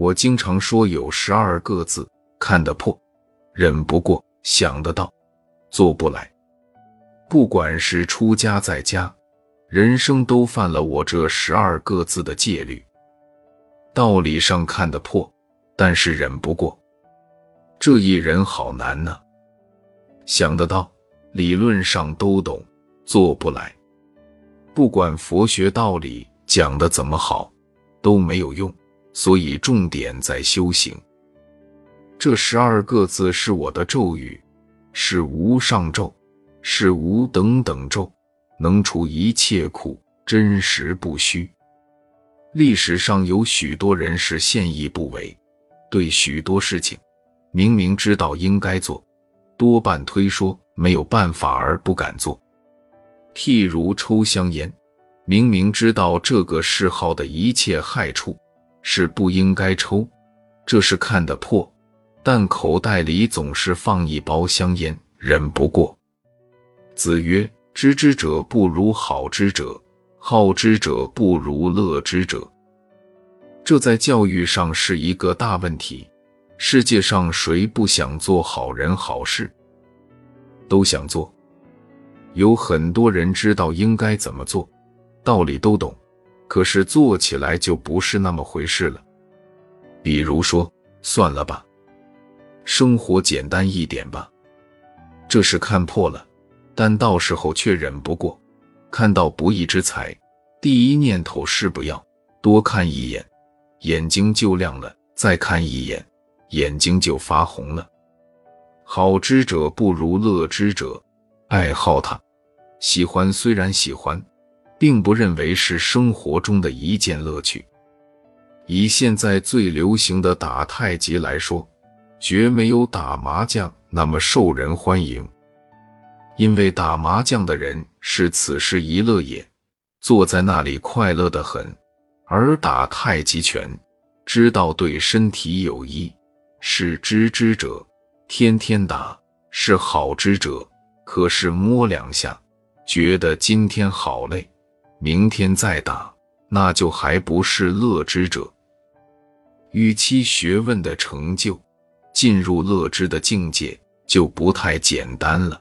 我经常说有十二个字看得破，忍不过，想得到，做不来。不管是出家在家，人生都犯了我这十二个字的戒律。道理上看得破，但是忍不过，这一人好难呢。想得到，理论上都懂，做不来。不管佛学道理讲的怎么好，都没有用。所以重点在修行。这十二个字是我的咒语，是无上咒，是无等等咒，能除一切苦，真实不虚。历史上有许多人是现役不为，对许多事情明明知道应该做，多半推说没有办法而不敢做。譬如抽香烟，明明知道这个嗜好的一切害处。是不应该抽，这是看得破，但口袋里总是放一包香烟，忍不过。子曰：“知之者不如好之者，好之者不如乐之者。”这在教育上是一个大问题。世界上谁不想做好人好事？都想做。有很多人知道应该怎么做，道理都懂。可是做起来就不是那么回事了。比如说，算了吧，生活简单一点吧，这是看破了，但到时候却忍不过。看到不义之财，第一念头是不要，多看一眼，眼睛就亮了；再看一眼，眼睛就发红了。好之者不如乐之者，爱好它，喜欢虽然喜欢。并不认为是生活中的一件乐趣。以现在最流行的打太极来说，绝没有打麻将那么受人欢迎。因为打麻将的人是此时一乐也，坐在那里快乐的很；而打太极拳，知道对身体有益，是知之者，天天打是好之者。可是摸两下，觉得今天好累。明天再打，那就还不是乐之者。与其学问的成就进入乐之的境界，就不太简单了。